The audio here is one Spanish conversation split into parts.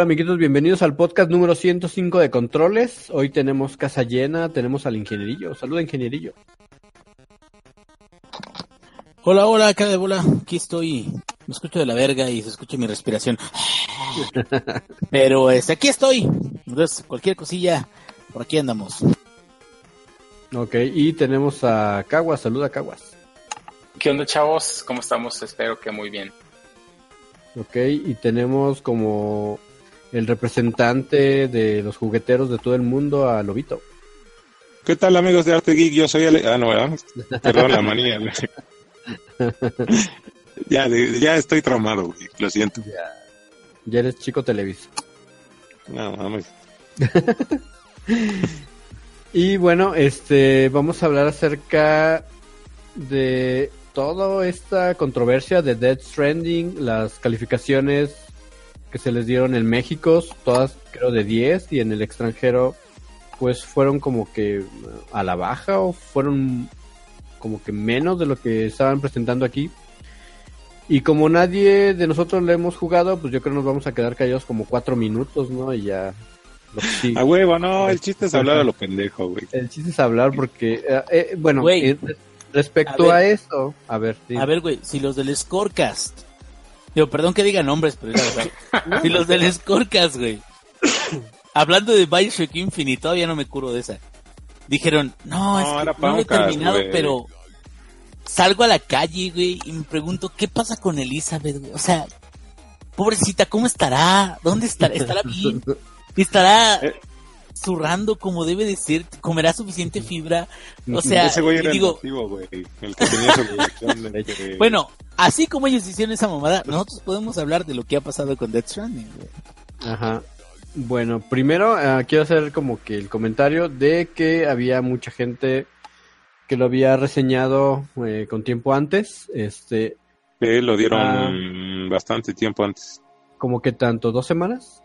Hola amiguitos, bienvenidos al podcast número 105 de Controles. Hoy tenemos casa llena, tenemos al ingenierillo. Saluda ingenierillo. Hola, hola, cara de bola. Aquí estoy. Me escucho de la verga y se escucha mi respiración. Pero este, aquí estoy. Entonces, cualquier cosilla, por aquí andamos. Ok, y tenemos a Caguas. Saluda Caguas. ¿Qué onda, chavos? ¿Cómo estamos? Espero que muy bien. Ok, y tenemos como el representante de los jugueteros de todo el mundo, a Lobito. ¿Qué tal amigos de Arte Geek? Yo soy Ale... Ah, no, ¿verdad? Perdón la manía. ya, ya estoy traumado, güey. Lo siento. Ya, ya eres chico Televisa. No, mames. y bueno, este, vamos a hablar acerca de toda esta controversia de Dead Stranding, las calificaciones que se les dieron en México, todas creo de 10 y en el extranjero pues fueron como que a la baja o fueron como que menos de lo que estaban presentando aquí. Y como nadie de nosotros le hemos jugado, pues yo creo que nos vamos a quedar callados como cuatro minutos, ¿no? Y ya... A huevo, no, el chiste es hablar a lo pendejo, güey. El chiste es hablar porque, eh, eh, bueno, eh, respecto a, eso, a ver. A ver, güey, si los del Scorecast Digo, perdón que diga nombres, pero es la verdad. y los del Scorecast, güey. Hablando de Bioshock Infinite, todavía no me curo de esa. Dijeron, no, es que no lo he terminado, pero salgo a la calle, güey, y me pregunto, ¿qué pasa con Elizabeth, güey? O sea, pobrecita, ¿cómo estará? ¿Dónde estará? ¿Estará bien? ¿Estará eh, zurrando como debe de ser, comerá suficiente fibra. O sea, ese güey era digo, el, güey, el que tenía su Bueno, así como ellos hicieron esa mamada, nosotros podemos hablar de lo que ha pasado con Death Stranding, güey. Ajá. Bueno, primero uh, quiero hacer como que el comentario de que había mucha gente que lo había reseñado eh, con tiempo antes, este. Lo dieron uh, bastante tiempo antes. ¿Como que tanto? ¿Dos semanas?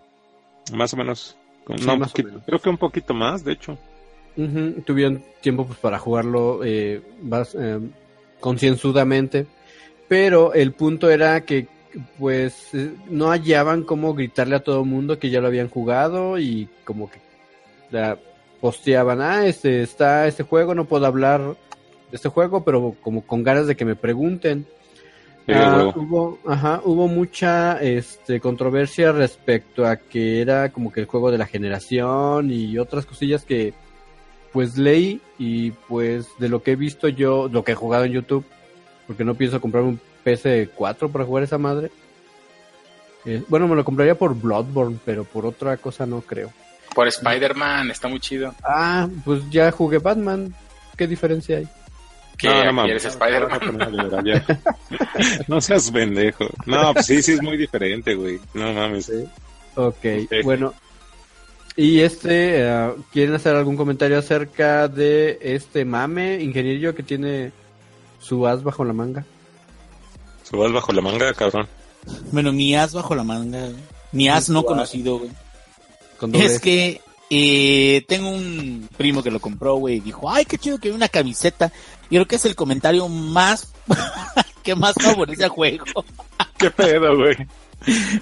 Más o menos no, creo que un poquito más, de hecho. Tuvieron tiempo pues, para jugarlo eh, eh, concienzudamente, pero el punto era que pues eh, no hallaban cómo gritarle a todo el mundo que ya lo habían jugado y como que la posteaban, ah, este está este juego, no puedo hablar de este juego, pero como con ganas de que me pregunten. Ah, hubo, ajá, hubo mucha este, controversia respecto a que era como que el juego de la generación y otras cosillas que pues leí y pues de lo que he visto yo, lo que he jugado en YouTube, porque no pienso comprar un PS4 para jugar esa madre. Eh, bueno, me lo compraría por Bloodborne, pero por otra cosa no creo. Por Spider-Man, está muy chido. Ah, pues ya jugué Batman. ¿Qué diferencia hay? Que no, no, eres Spider-Man. no seas pendejo. No, pues sí, sí es muy diferente, güey. No mames. ¿Sí? Okay. ok, bueno. Y este, uh, ¿quieren hacer algún comentario acerca de este mame ingeniero que tiene su as bajo la manga? ¿Su as bajo la manga, cabrón? Bueno, mi as bajo la manga, mi as no conocido, güey. Es que eh, tengo un primo que lo compró, güey, y dijo, ay, qué chido que hay una camiseta. Y creo que es el comentario más que más favorece al juego. qué pedo, güey.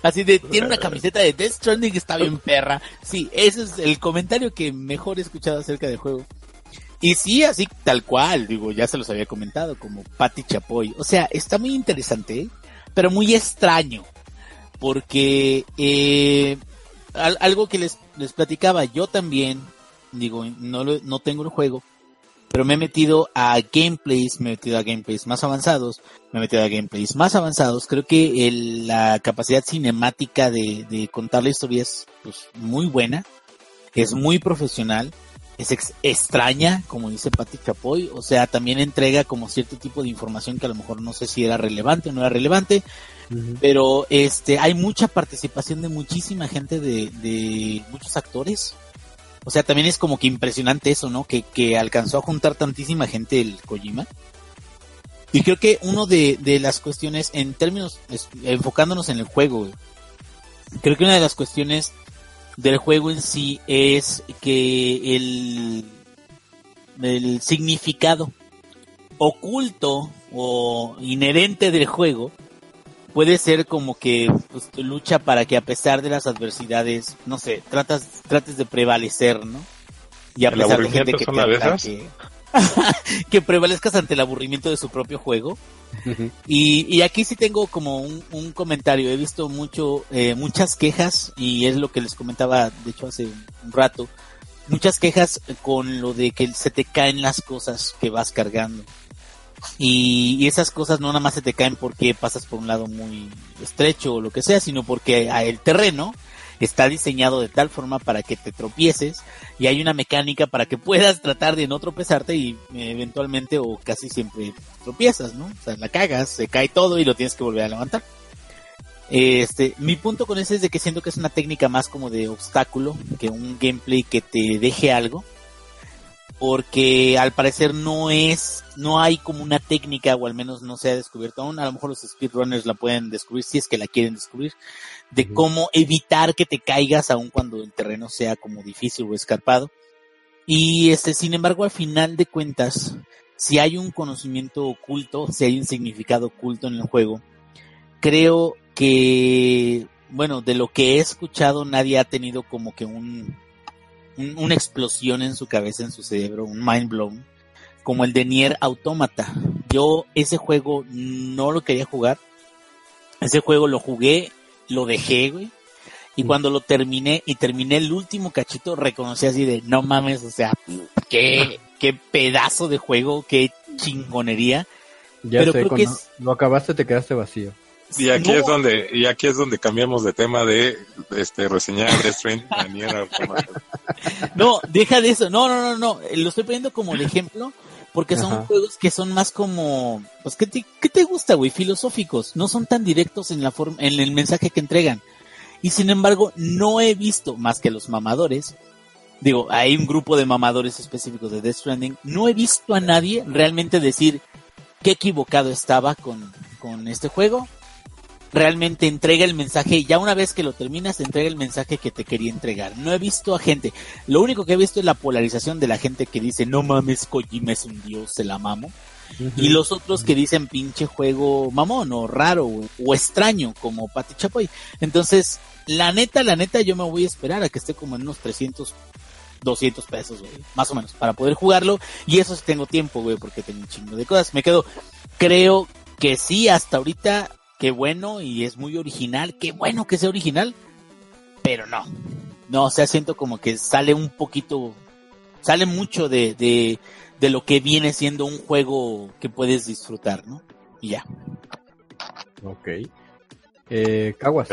Así de, tiene una camiseta de Death Stranding que está bien perra. Sí, ese es el comentario que mejor he escuchado acerca del juego. Y sí, así tal cual, digo, ya se los había comentado, como Patty Chapoy. O sea, está muy interesante, pero muy extraño. porque eh, al- algo que les, les platicaba, yo también, digo, no, no tengo el juego, pero me he metido a gameplays, me he metido a gameplays más avanzados, me he metido a gameplays más avanzados. Creo que el- la capacidad cinemática de, de contar la historia es pues, muy buena, es muy profesional, es ex- extraña, como dice Patti Chapoy, o sea, también entrega como cierto tipo de información que a lo mejor no sé si era relevante o no era relevante, pero este hay mucha participación de muchísima gente de, de muchos actores o sea también es como que impresionante eso no que, que alcanzó a juntar tantísima gente el Kojima. Y creo que uno de, de las cuestiones en términos enfocándonos en el juego creo que una de las cuestiones del juego en sí es que el el significado oculto o inherente del juego puede ser como que pues, lucha para que a pesar de las adversidades, no sé, tratas, trates de prevalecer, ¿no? Y a ¿El pesar de gente que te ataque, que prevalezcas ante el aburrimiento de su propio juego. Y, y aquí sí tengo como un, un comentario. He visto mucho, eh, muchas quejas y es lo que les comentaba, de hecho hace un rato, muchas quejas con lo de que se te caen las cosas que vas cargando. Y, y esas cosas no nada más se te caen porque pasas por un lado muy estrecho o lo que sea, sino porque el terreno está diseñado de tal forma para que te tropieces y hay una mecánica para que puedas tratar de no tropezarte y eh, eventualmente o casi siempre tropiezas, ¿no? O sea, la cagas, se cae todo y lo tienes que volver a levantar. Este, mi punto con eso es de que siento que es una técnica más como de obstáculo que un gameplay que te deje algo. Porque al parecer no es, no hay como una técnica, o al menos no se ha descubierto aún. A lo mejor los speedrunners la pueden descubrir si es que la quieren descubrir. De cómo evitar que te caigas aun cuando el terreno sea como difícil o escarpado. Y este, sin embargo, al final de cuentas, si hay un conocimiento oculto, si hay un significado oculto en el juego, creo que, bueno, de lo que he escuchado, nadie ha tenido como que un, un- una explosión en su cabeza, en su cerebro, un mind blown, como el de Nier Automata. Yo ese juego no lo quería jugar. Ese juego lo jugué, lo dejé, güey. Y Mm. cuando lo terminé y terminé el último cachito, reconocí así de, no mames, o sea, qué, qué pedazo de juego, qué chingonería. Ya Pero sé, creo cuando que es- lo acabaste te quedaste vacío. Y aquí No, es donde, y aquí es donde cambiamos de tema de este reseñar Death Stranding. No, deja de eso. No, no, no, no. Lo estoy poniendo como el ejemplo porque son Ajá. juegos que son más como, pues, ¿qué te, qué te gusta, güey? Filosóficos. No son tan directos en la forma, en el mensaje que entregan. Y sin embargo, no he visto más que los mamadores. Digo, hay un grupo de mamadores específicos de Death Stranding. No he visto a nadie realmente decir qué equivocado estaba con, con este juego. Realmente entrega el mensaje, ya una vez que lo terminas, te entrega el mensaje que te quería entregar. No he visto a gente, lo único que he visto es la polarización de la gente que dice, no mames, Kojima es un dios, se la mamo. Y los otros que dicen pinche juego mamón o raro o, o extraño como Pati Chapoy. Entonces, la neta, la neta, yo me voy a esperar a que esté como en unos 300, 200 pesos, güey, más o menos, para poder jugarlo. Y eso sí tengo tiempo, güey, porque tengo un chingo de cosas. Me quedo, creo que sí, hasta ahorita, qué bueno y es muy original, qué bueno que sea original, pero no. No, o sea, siento como que sale un poquito, sale mucho de, de, de lo que viene siendo un juego que puedes disfrutar, ¿no? Y ya. Ok. Eh, Caguas.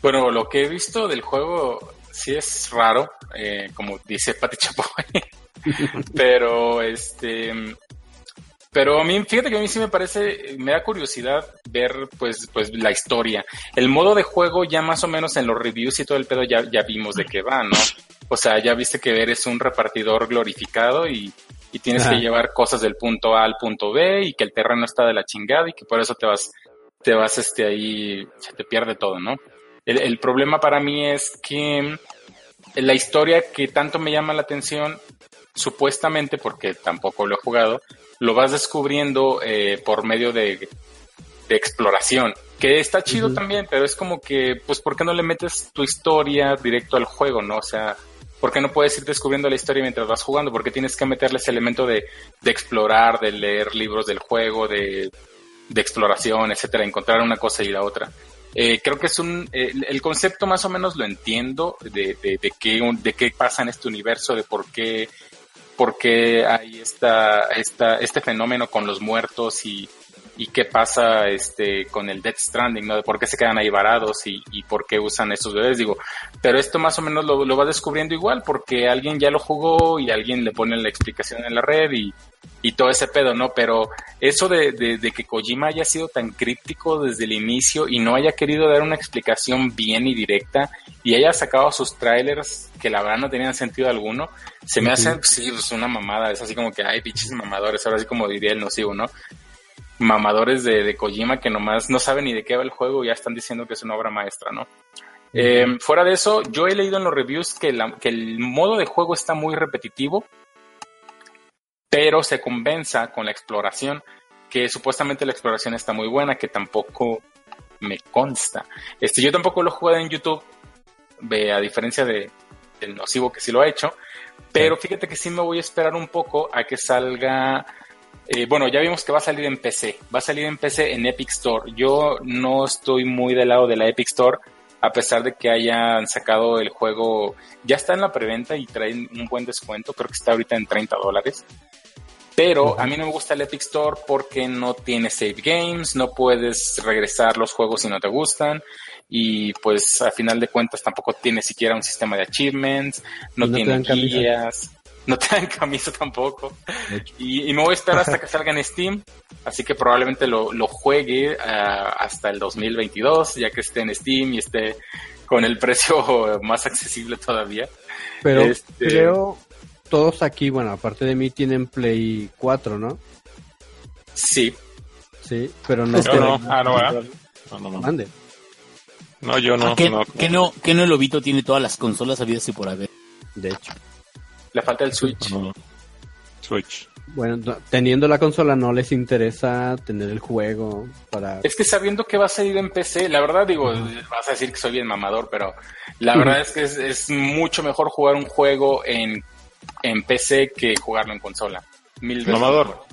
Bueno, lo que he visto del juego sí es raro, eh, como dice Pati Chapoy. pero este pero a mí fíjate que a mí sí me parece me da curiosidad ver pues pues la historia. El modo de juego ya más o menos en los reviews y todo el pedo ya, ya vimos de qué va no o sea ya viste que eres un repartidor glorificado y, y tienes Ajá. que llevar cosas del punto A al punto B y que el terreno está de la chingada y que por eso te vas te vas este ahí se te pierde todo no el, el problema para mí es que la historia que tanto me llama la atención supuestamente, porque tampoco lo he jugado, lo vas descubriendo eh, por medio de, de exploración, que está chido también, pero es como que, pues, ¿por qué no le metes tu historia directo al juego, no? O sea, ¿por qué no puedes ir descubriendo la historia mientras vas jugando? ¿Por qué tienes que meterle ese elemento de, de explorar, de leer libros del juego, de, de exploración, etcétera, encontrar una cosa y la otra? Eh, creo que es un, el concepto más o menos lo entiendo de, de, de, qué, de qué pasa en este universo, de por qué, por qué hay esta, esta, este fenómeno con los muertos y, y qué pasa este con el Death Stranding, ¿no? De por qué se quedan ahí varados y, y por qué usan estos bebés, digo, pero esto más o menos lo, lo, va descubriendo igual porque alguien ya lo jugó y alguien le pone la explicación en la red y, y todo ese pedo, ¿no? Pero eso de, de, de, que Kojima haya sido tan críptico desde el inicio y no haya querido dar una explicación bien y directa y haya sacado sus trailers que la verdad no tenían sentido alguno, se me hace, sí, pues una mamada, es así como que, hay bichos mamadores, ahora sí como diría el nocivo, ¿no? Mamadores de, de, Kojima que nomás no saben ni de qué va el juego y ya están diciendo que es una obra maestra, ¿no? Eh, fuera de eso, yo he leído en los reviews que, la, que el modo de juego está muy repetitivo, pero se compensa con la exploración, que supuestamente la exploración está muy buena, que tampoco me consta. Este, yo tampoco lo he jugado en YouTube, a diferencia de, del nocivo que sí lo ha hecho, pero fíjate que sí me voy a esperar un poco a que salga eh, bueno, ya vimos que va a salir en PC. Va a salir en PC en Epic Store. Yo no estoy muy del lado de la Epic Store, a pesar de que hayan sacado el juego. Ya está en la preventa y traen un buen descuento. Creo que está ahorita en 30 dólares. Pero a mí no me gusta el Epic Store porque no tiene save games, no puedes regresar los juegos si no te gustan y pues a final de cuentas tampoco tiene siquiera un sistema de achievements, no, no tiene guías no te dan camisa tampoco. Y, y, me voy a esperar hasta que salga en Steam. Así que probablemente lo, lo juegue uh, hasta el 2022, ya que esté en Steam y esté con el precio más accesible todavía. Pero este... creo todos aquí, bueno, aparte de mí, tienen Play 4, ¿no? Sí. Sí, pero no. Yo no. Ah, no, ¿verdad? No, no, no. Mande. No, yo no. Ah, ¿qué, no, ¿qué no, ¿Qué no el Lobito tiene todas las consolas habidas y por haber? De hecho. Le falta el Switch. No. Switch. Bueno, no, teniendo la consola no les interesa tener el juego para... Es que sabiendo que va a salir en PC, la verdad digo, uh -huh. vas a decir que soy bien mamador, pero la verdad uh -huh. es que es, es, mucho mejor jugar un juego en, en PC que jugarlo en consola. Mil veces. Mamador.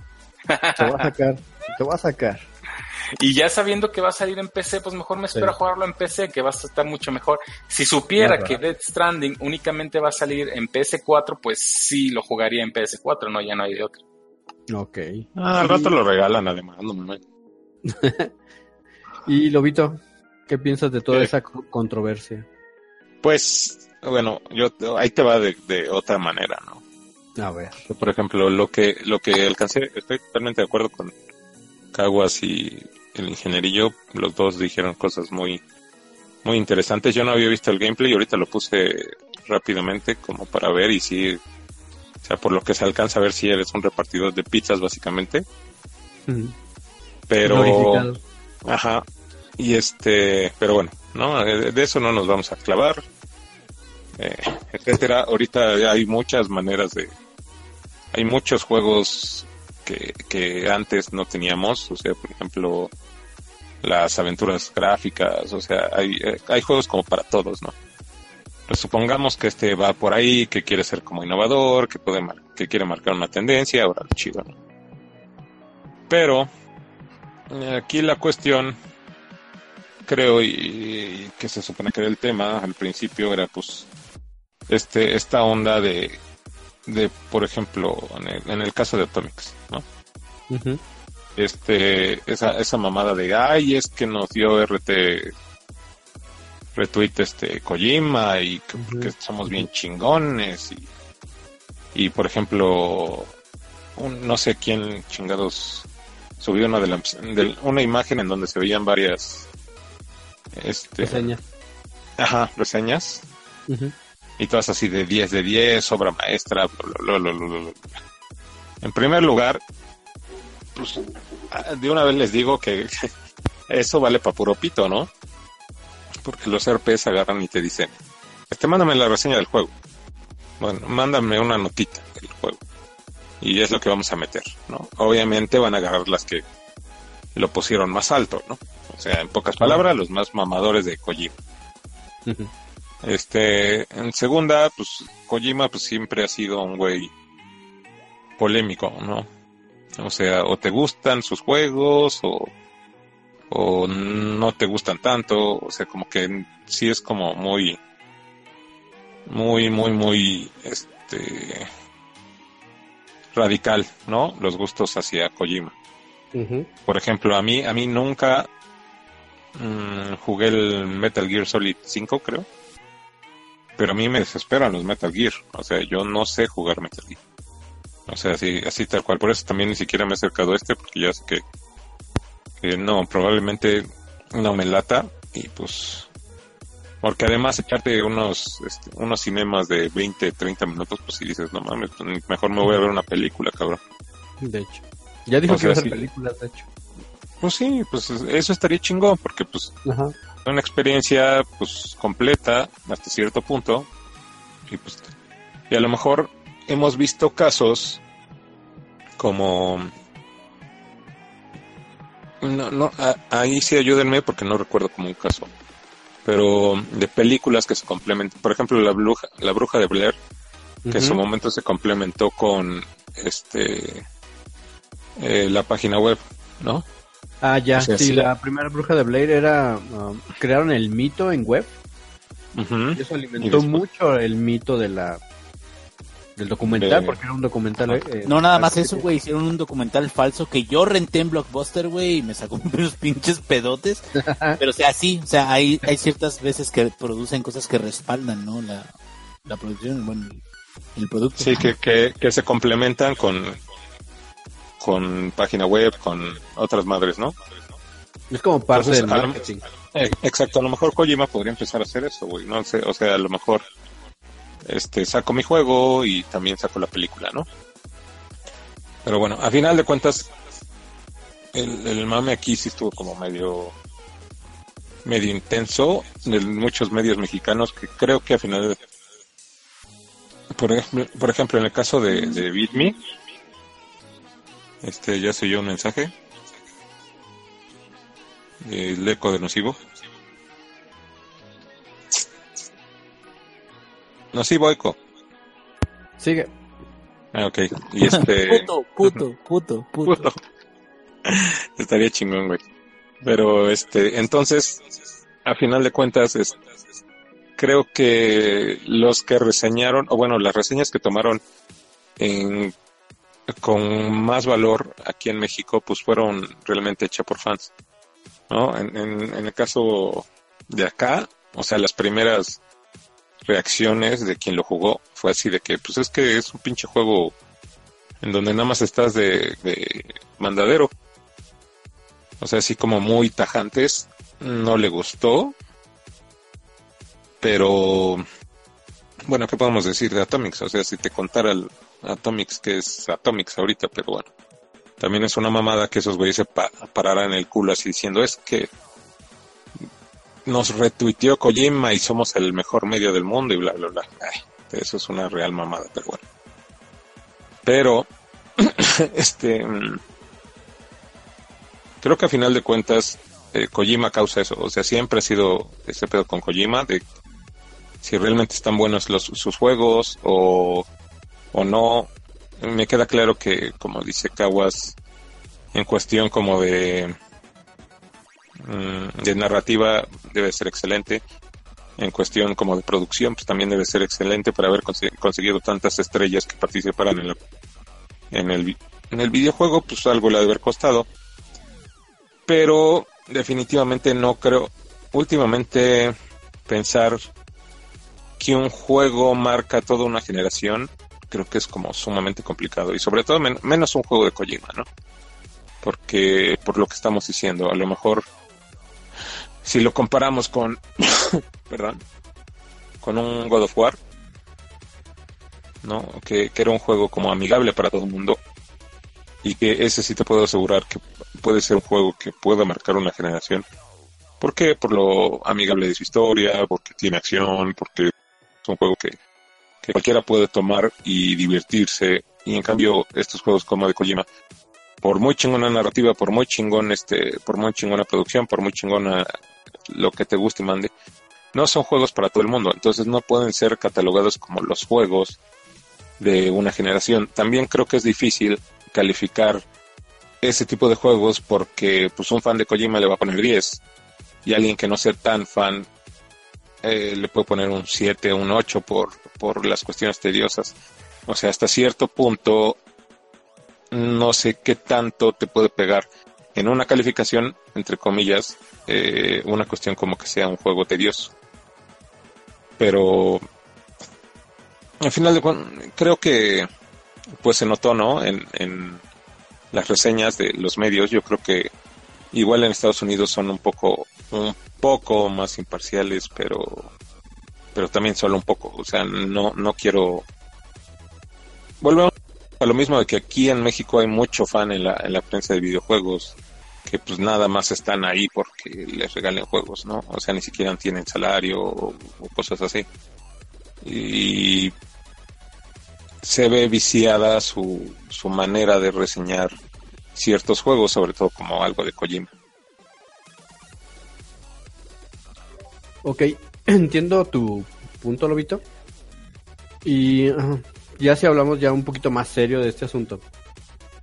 Te voy a sacar, te voy a sacar. Y ya sabiendo que va a salir en PC, pues mejor me espero sí. a jugarlo en PC, que va a estar mucho mejor. Si supiera claro. que Dead Stranding únicamente va a salir en PS4, pues sí lo jugaría en PS4, no, ya no hay de otro. Ok. Ah, al rato lo regalan además, no me Y Lobito, ¿qué piensas de toda ¿Qué? esa controversia? Pues, bueno, yo ahí te va de, de, otra manera, ¿no? A ver. Por ejemplo, lo que lo que alcancé, estoy totalmente de acuerdo con Caguas y el ingenierillo, los dos dijeron cosas muy muy interesantes. Yo no había visto el gameplay y ahorita lo puse rápidamente como para ver y si o sea, por lo que se alcanza a ver si eres un repartidor de pizzas básicamente. Mm. Pero ajá. Y este, pero bueno, no, de eso no nos vamos a clavar. Eh, etcétera. Ahorita hay muchas maneras de hay muchos juegos que, antes no teníamos, o sea, por ejemplo, las aventuras gráficas, o sea, hay, hay juegos como para todos, ¿no? Pues supongamos que este va por ahí, que quiere ser como innovador, que puede que quiere marcar una tendencia, ahora chido, ¿no? Pero aquí la cuestión, creo, y, y, que se supone que era el tema al principio, era pues este esta onda de, de por ejemplo, en el, en el caso de Atomics, ¿no? Uh -huh este esa, esa mamada de ay es que nos dio RT retweet este Kojima y que, uh -huh. que somos bien chingones y, y por ejemplo un, no sé quién chingados subió una de, la, de una imagen en donde se veían varias este reseñas ajá reseñas uh -huh. Y todas así de 10 de 10 obra maestra bla, bla, bla, en primer lugar pues de una vez les digo que eso vale para puro pito, ¿no? Porque los RPs agarran y te dicen, este, mándame la reseña del juego. Bueno, mándame una notita del juego. Y es lo que vamos a meter, ¿no? Obviamente van a agarrar las que lo pusieron más alto, ¿no? O sea, en pocas palabras, los más mamadores de Kojima. Uh -huh. Este, en segunda, pues Kojima pues siempre ha sido un güey polémico, ¿no? O sea, o te gustan sus juegos o, o no te gustan tanto, o sea, como que sí es como muy, muy, muy, muy, este, radical, ¿no? Los gustos hacia Kojima. Por ejemplo, a mí, a mí nunca mm, jugué el Metal Gear Solid 5, creo. Pero a mí me desesperan los Metal Gear. O sea, yo no sé jugar Metal Gear. O sea, así, así tal cual. Por eso también ni siquiera me he acercado a este, porque ya sé que, que no, probablemente no me lata. Y pues porque además echarte unos este, unos cinemas de 20, 30 minutos, pues si dices, no mames, mejor me voy a ver una película, cabrón. De hecho. Ya dijo que iba a hacer películas, de hecho. Pues sí, pues eso estaría chingón, porque pues una experiencia pues completa hasta cierto punto. Y pues y a lo mejor hemos visto casos como no, no, ahí sí ayúdenme porque no recuerdo como un caso pero de películas que se complementan. Por ejemplo, La Bruja, la bruja de Blair, que en su momento se complementó con este eh, la página web, ¿no? Ah, ya, sí, la, primera Bruja de Blair era, um, crearon el mito en web. y eso alimentó mucho el mito de la del documental, porque era un documental. Eh, no, nada más eso, güey. Hicieron un documental falso que yo renté en Blockbuster, güey, y me sacó unos pinches pedotes. Pero, o sea, sí, o sea, hay, hay ciertas veces que producen cosas que respaldan, ¿no? La, la producción, bueno, el producto. Sí, que, que, que se complementan con, con página web, con otras madres, ¿no? Es como parte del marketing. Eh, exacto, a lo mejor Kojima podría empezar a hacer eso, güey, no sé, o sea, a lo mejor este, saco mi juego y también saco la película, ¿no? Pero bueno, a final de cuentas, el, mame aquí sí estuvo como medio medio intenso de muchos medios mexicanos que creo que a final de, por ejemplo, por ejemplo en el caso de, de BitMe este ya se oyó un mensaje el eco de nocivo No, sí, Boico. Sigue. Ah, ok. Y este... puto, puto, puto, puto. Estaría chingón, güey. Pero, este, entonces, a final de cuentas, es, creo que los que reseñaron, o bueno, las reseñas que tomaron en, con más valor aquí en México, pues fueron realmente hechas por fans. ¿No? En, el caso de acá, o sea, las primeras reacciones de quien lo jugó fue así de que, pues es que es un pinche juego en donde nada más estás de, mandadero. O sea, así como muy tajantes. No le gustó. Pero, bueno, ¿qué podemos decir de Atomics? O sea, si te contara el Atomics, que es Atomics ahorita, pero bueno. También es una mamada que esos güeyes se pararan el culo así diciendo, es que nos retuiteó Kojima y somos el mejor medio del mundo y bla, bla, bla. eso es una real mamada, pero bueno. Pero, este, mm, creo que a final de cuentas, eh, Kojima causa eso. O sea, siempre ha sido ese pedo con Kojima de si realmente están buenos los, sus juegos o, o no. Me queda claro que, como dice Kawas, en cuestión como de Mm, de narrativa debe ser excelente. En cuestión como de producción, pues también debe ser excelente para haber conseguido tantas estrellas que participaran en, en, el, en el videojuego, pues algo le ha de haber costado. Pero definitivamente no creo, últimamente pensar que un juego marca toda una generación, creo que es como sumamente complicado y sobre todo menos un juego de Kojima, ¿no? Porque por lo que estamos diciendo, a lo mejor si lo comparamos con, perdón, con un God of War, ¿no? Que, era un juego como amigable para todo el mundo y que ese sí te puedo asegurar que puede ser un juego que pueda marcar una generación. ¿Por qué? Por lo amigable de su historia, porque tiene acción, porque es un juego que, que cualquiera puede tomar y divertirse. Y en cambio, estos juegos como de Kojima, por muy chingona narrativa, por muy chingón este, por muy chingona producción, por muy chingona lo que te guste y mande, no son juegos para todo el mundo, entonces no pueden ser catalogados como los juegos de una generación. También creo que es difícil calificar ese tipo de juegos porque pues un fan de Kojima le va a poner 10 y alguien que no sea tan fan eh, le puede poner un 7 o un 8 por, por las cuestiones tediosas. O sea, hasta cierto punto no sé qué tanto te puede pegar en una calificación, entre comillas, eh, una cuestión como que sea un juego tedioso. Pero al final de cuentas, creo que pues se notó, ¿no? En, en las reseñas de los medios, yo creo que igual en Estados Unidos son un poco, un poco más imparciales, pero, pero también solo un poco. O sea, no, no quiero. Volvemos a lo mismo de que aquí en México hay mucho fan en la, en la prensa de videojuegos que pues nada más están ahí porque les regalen juegos, ¿no? O sea, ni siquiera tienen salario o, cosas así. Y se ve viciada su, su manera de reseñar ciertos juegos, sobre todo como algo de Kojima. Ok, entiendo tu punto, Lobito. Y ya si hablamos ya un poquito más serio de este asunto.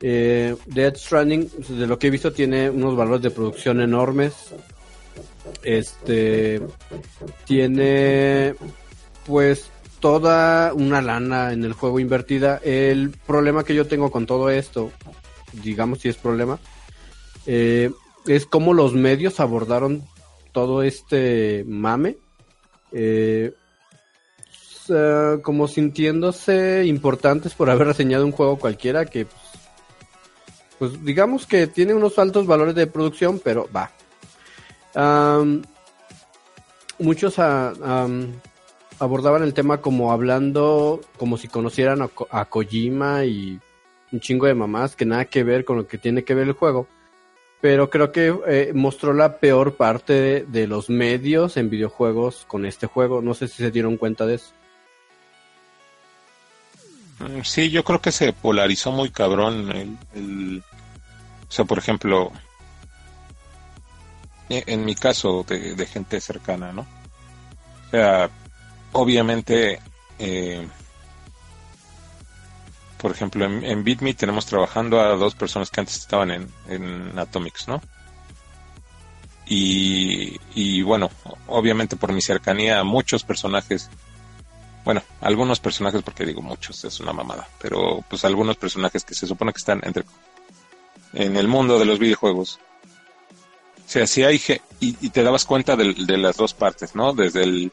Eh, Dead Stranding, de lo que he visto, tiene unos valores de producción enormes. Este tiene pues toda una lana en el juego invertida. El problema que yo tengo con todo esto, digamos si es problema, eh, es cómo los medios abordaron todo este mame. Eh, como sintiéndose importantes por haber reseñado un juego cualquiera que pues, pues digamos que tiene unos altos valores de producción, pero va. muchos abordaban el tema como hablando, como si conocieran a, Kojima y un chingo de mamás que nada que ver con lo que tiene que ver el juego. Pero creo que eh, mostró la peor parte de, los medios en videojuegos con este juego. No sé si se dieron cuenta de eso. Mm, sí, yo creo que se polarizó muy cabrón el, o sea, por ejemplo, e, en mi caso de, gente cercana, ¿no? O sea, obviamente, eh, por ejemplo, en, en BitMe tenemos trabajando a dos personas que antes estaban en, en Atomics, ¿no? Y, y bueno, obviamente por mi cercanía a muchos personajes bueno, algunos personajes, porque digo muchos, es una mamada, pero pues algunos personajes que se supone que están entre en el mundo de los videojuegos. O sea, si hay y, y te dabas cuenta de, las dos partes, ¿no? Desde el,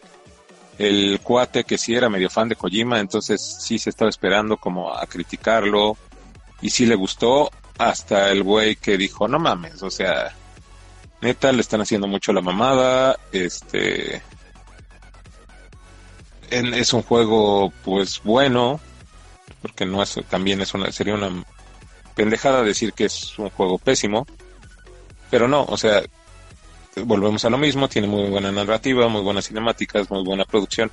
el cuate que sí era medio fan de Kojima, entonces sí se estaba esperando como a criticarlo y sí le gustó hasta el güey que dijo, no mames, o sea, neta le están haciendo mucho la mamada, este es un juego pues bueno, porque no es también es una sería una pendejada decir que es un juego pésimo, pero no, o sea, volvemos a lo mismo, tiene muy buena narrativa, muy buenas cinemáticas, muy buena producción.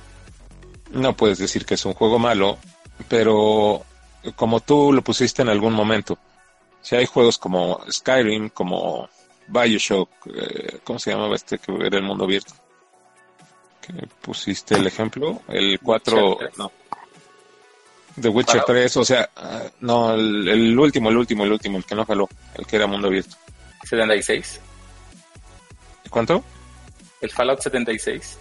No puedes decir que es un juego malo, pero como tú lo pusiste en algún momento, si hay juegos como Skyrim, como Bioshock, eh, ¿cómo se llamaba este que era el mundo abierto? Que pusiste el ejemplo, el 4, no, The Witcher 3, o sea, ah, no, el, último, el último, el último, el que no jaló, el que era mundo abierto. 76. ¿Cuánto? El Fallout 76.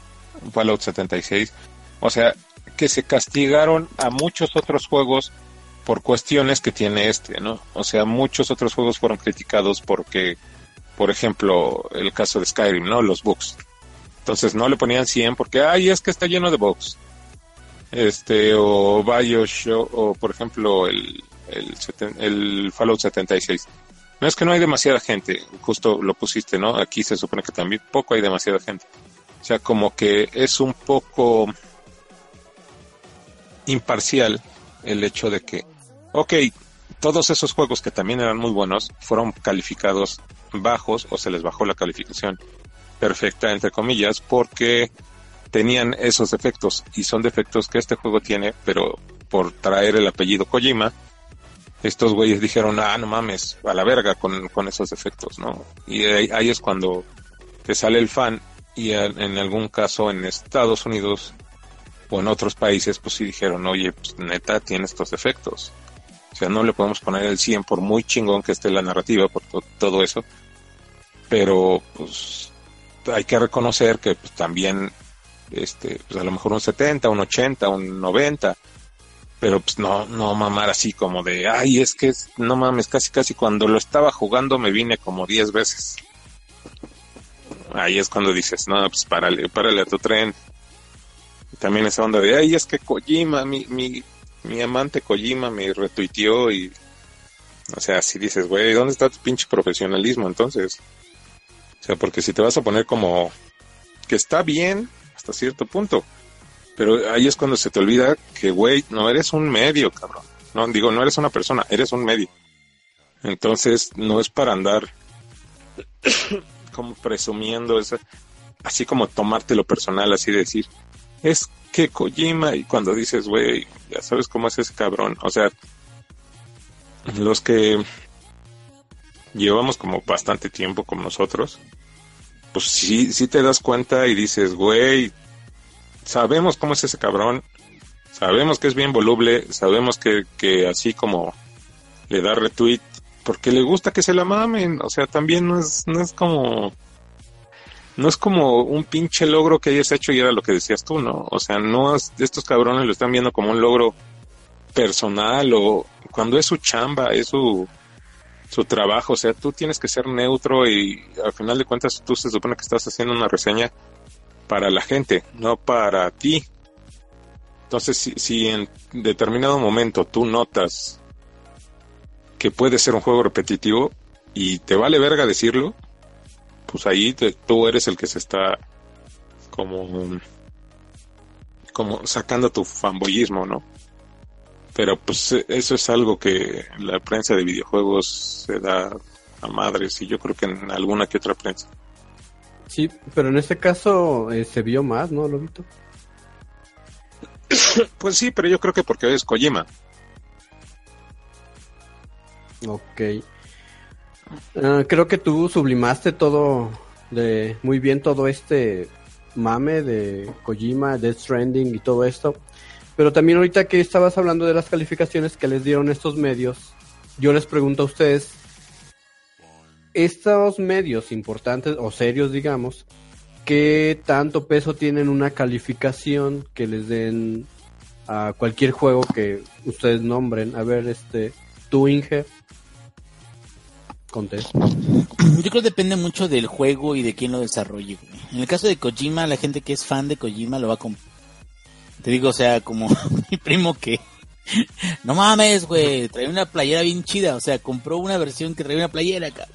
Fallout 76. O sea, que se castigaron a muchos otros juegos por cuestiones que tiene este, ¿no? O sea, muchos otros juegos fueron criticados porque, por ejemplo, el caso de Skyrim, ¿no? Los bugs. Entonces no le ponían 100 porque, ay, es que está lleno de bugs este o Bioshock o por ejemplo el, el, el Fallout 76. No es que no hay demasiada gente, justo lo pusiste, ¿no? Aquí se supone que también poco hay demasiada gente. O sea, como que es un poco imparcial el hecho de que, ok, todos esos juegos que también eran muy buenos fueron calificados bajos o se les bajó la calificación perfecta, entre comillas, porque tenían esos defectos y son defectos que este juego tiene, pero por traer el apellido Kojima, estos güeyes dijeron, ah, no mames, a la verga con, esos defectos, ¿no? Y ahí, es cuando te sale el fan y en, algún caso en Estados Unidos o en otros países, pues sí dijeron, oye, pues neta tiene estos defectos. O sea, no le podemos poner el 100 por muy chingón que esté la narrativa, por todo eso. Pero, pues, hay que reconocer que pues, también, este, pues a lo mejor un 70, un 80, un 90, pero pues no, no mamar así como de, ay, es que no mames, casi, casi cuando lo estaba jugando me vine como 10 veces. Ahí es cuando dices, no, pues párale, párale a tu tren. También esa onda de, ay, es que Kojima, mi, mi, mi amante Kojima me retuiteó y, o sea, si dices, güey, ¿dónde está tu pinche profesionalismo entonces? O sea, porque si te vas a poner como que está bien hasta cierto punto, pero ahí es cuando se te olvida que, güey, no eres un medio, cabrón. No, digo, no eres una persona, eres un medio. Entonces, no es para andar como presumiendo, esa, así como tomártelo personal, así decir, es que Kojima, y cuando dices, güey, ya sabes cómo es ese cabrón, o sea, los que llevamos como bastante tiempo con nosotros, pues sí, sí te das cuenta y dices, güey, sabemos cómo es ese cabrón, sabemos que es bien voluble, sabemos que, que así como le da retweet, porque le gusta que se la mamen, o sea, también no es, no es como, no es como un pinche logro que hayas hecho y era lo que decías tú, ¿no? O sea, no es, estos cabrones lo están viendo como un logro personal o cuando es su chamba, es su, su trabajo, o sea, tú tienes que ser neutro y al final de cuentas tú se supone que estás haciendo una reseña para la gente, no para ti. Entonces, si, si en determinado momento tú notas que puede ser un juego repetitivo y te vale verga decirlo, pues ahí tú eres el que se está como como sacando tu fanboyismo, ¿no? Pero pues eso es algo que la prensa de videojuegos se da a madres y yo creo que en alguna que otra prensa. Sí, pero en este caso eh, se vio más, ¿no, Lobito? pues sí, pero yo creo que porque es Kojima. Ok. Ah, creo que tú sublimaste todo de muy bien todo este mame de Kojima, Death Stranding y todo esto. Pero también ahorita que estabas hablando de las calificaciones que les dieron estos medios, yo les pregunto a ustedes estos medios importantes o serios, digamos, ¿qué tanto peso tienen una calificación que les den a cualquier juego que ustedes nombren? A ver, este, tú, Inge, contesta. Yo creo que depende mucho del juego y de quién lo desarrolle. En el caso de Kojima, la gente que es fan de Kojima lo va a Te digo, o sea, como mi primo que no mames, güey, trae una playera bien chida, o sea, compró una versión que trae una playera, acá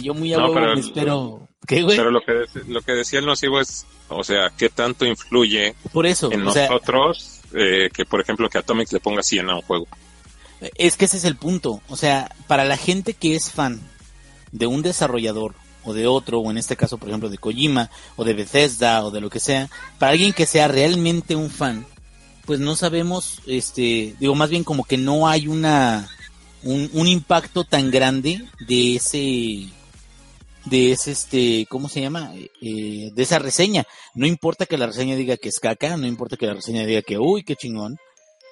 yo muy a me espero. ¿Qué, güey? Pero lo que, lo que decía el nocivo es, o sea, ¿qué tanto influye Por eso, en nosotros eh, que, por ejemplo, que Atomic le ponga 100 a un juego? Es que ese es el punto. O sea, para la gente que es fan de un desarrollador o de otro, o en este caso, por ejemplo, de Kojima, o de Bethesda, o de lo que sea, para alguien que sea realmente un fan, pues no sabemos, este, digo, más bien como que no hay una un, un impacto tan grande de ese de ese este cómo se llama eh, de esa reseña. No importa que la reseña diga que es caca no importa que la reseña diga que uy qué chingón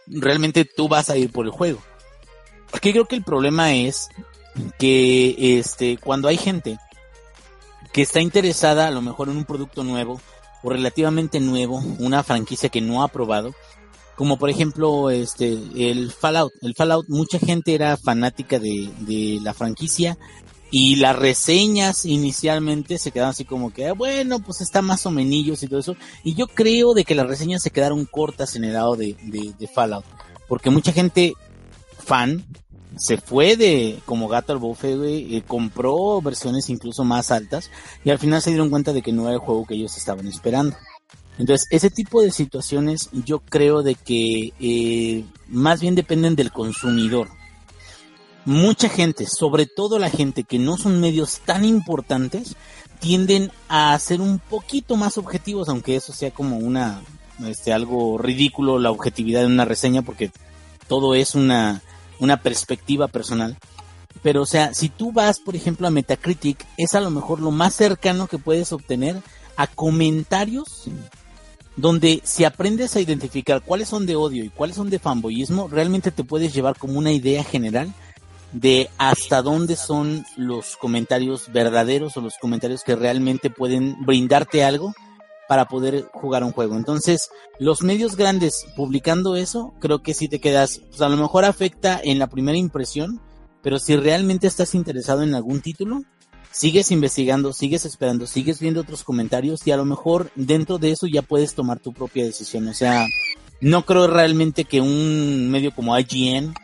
realmente tú vas a ir por el juego. Aquí creo que el problema es que este cuando hay gente que está interesada a lo mejor en un producto nuevo o relativamente nuevo una franquicia que no ha probado como por ejemplo este el Fallout. El Fallout, mucha gente era fanática de, de la franquicia y las reseñas inicialmente se quedaban así como que, ah, bueno, pues está más o menos y todo eso. Y yo creo de que las reseñas se quedaron cortas en el lado de, de, Fallout. Porque mucha gente fan se fue de como gato al bofe, güey, compró versiones incluso más altas y al final se dieron cuenta de que no era el juego que ellos estaban esperando. Entonces, ese tipo de situaciones yo creo de que eh, más bien dependen del consumidor. Mucha gente, sobre todo la gente que no son medios tan importantes, tienden a ser un poquito más objetivos, aunque eso sea como una, este, algo ridículo la objetividad de una reseña, porque todo es una, una perspectiva personal. Pero, o sea, si tú vas, por ejemplo, a Metacritic, es a lo mejor lo más cercano que puedes obtener a comentarios donde si aprendes a identificar cuáles son de odio y cuáles son de fanboyismo, realmente te puedes llevar como una idea general de hasta dónde son los comentarios verdaderos o los comentarios que realmente pueden brindarte algo para poder jugar un juego. Entonces, los medios grandes publicando eso, creo que si te quedas, pues a lo mejor afecta en la primera impresión, pero si realmente estás interesado en algún título, sigues investigando, sigues esperando, sigues viendo otros comentarios y a lo mejor dentro de eso ya puedes tomar tu propia decisión. O sea, no creo realmente que un medio como IGN,